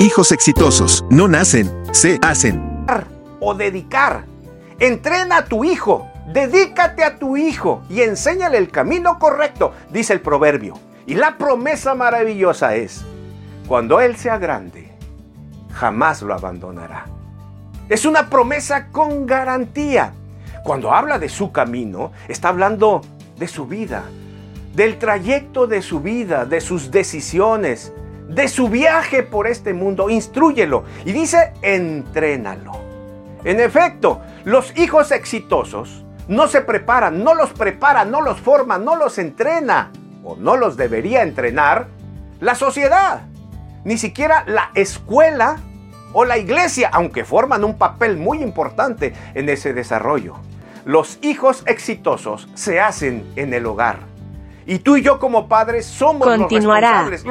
Hijos exitosos no nacen, se hacen. O dedicar. Entrena a tu hijo, dedícate a tu hijo y enséñale el camino correcto, dice el proverbio. Y la promesa maravillosa es, cuando él sea grande, jamás lo abandonará. Es una promesa con garantía. Cuando habla de su camino, está hablando de su vida, del trayecto de su vida, de sus decisiones, de su viaje por este mundo. Instrúyelo. Y dice, entrénalo. En efecto, los hijos exitosos no se preparan, no los prepara, no los forma, no los entrena, o no los debería entrenar la sociedad, ni siquiera la escuela o la iglesia, aunque forman un papel muy importante en ese desarrollo. Los hijos exitosos se hacen en el hogar. Y tú y yo como padres somos los responsables.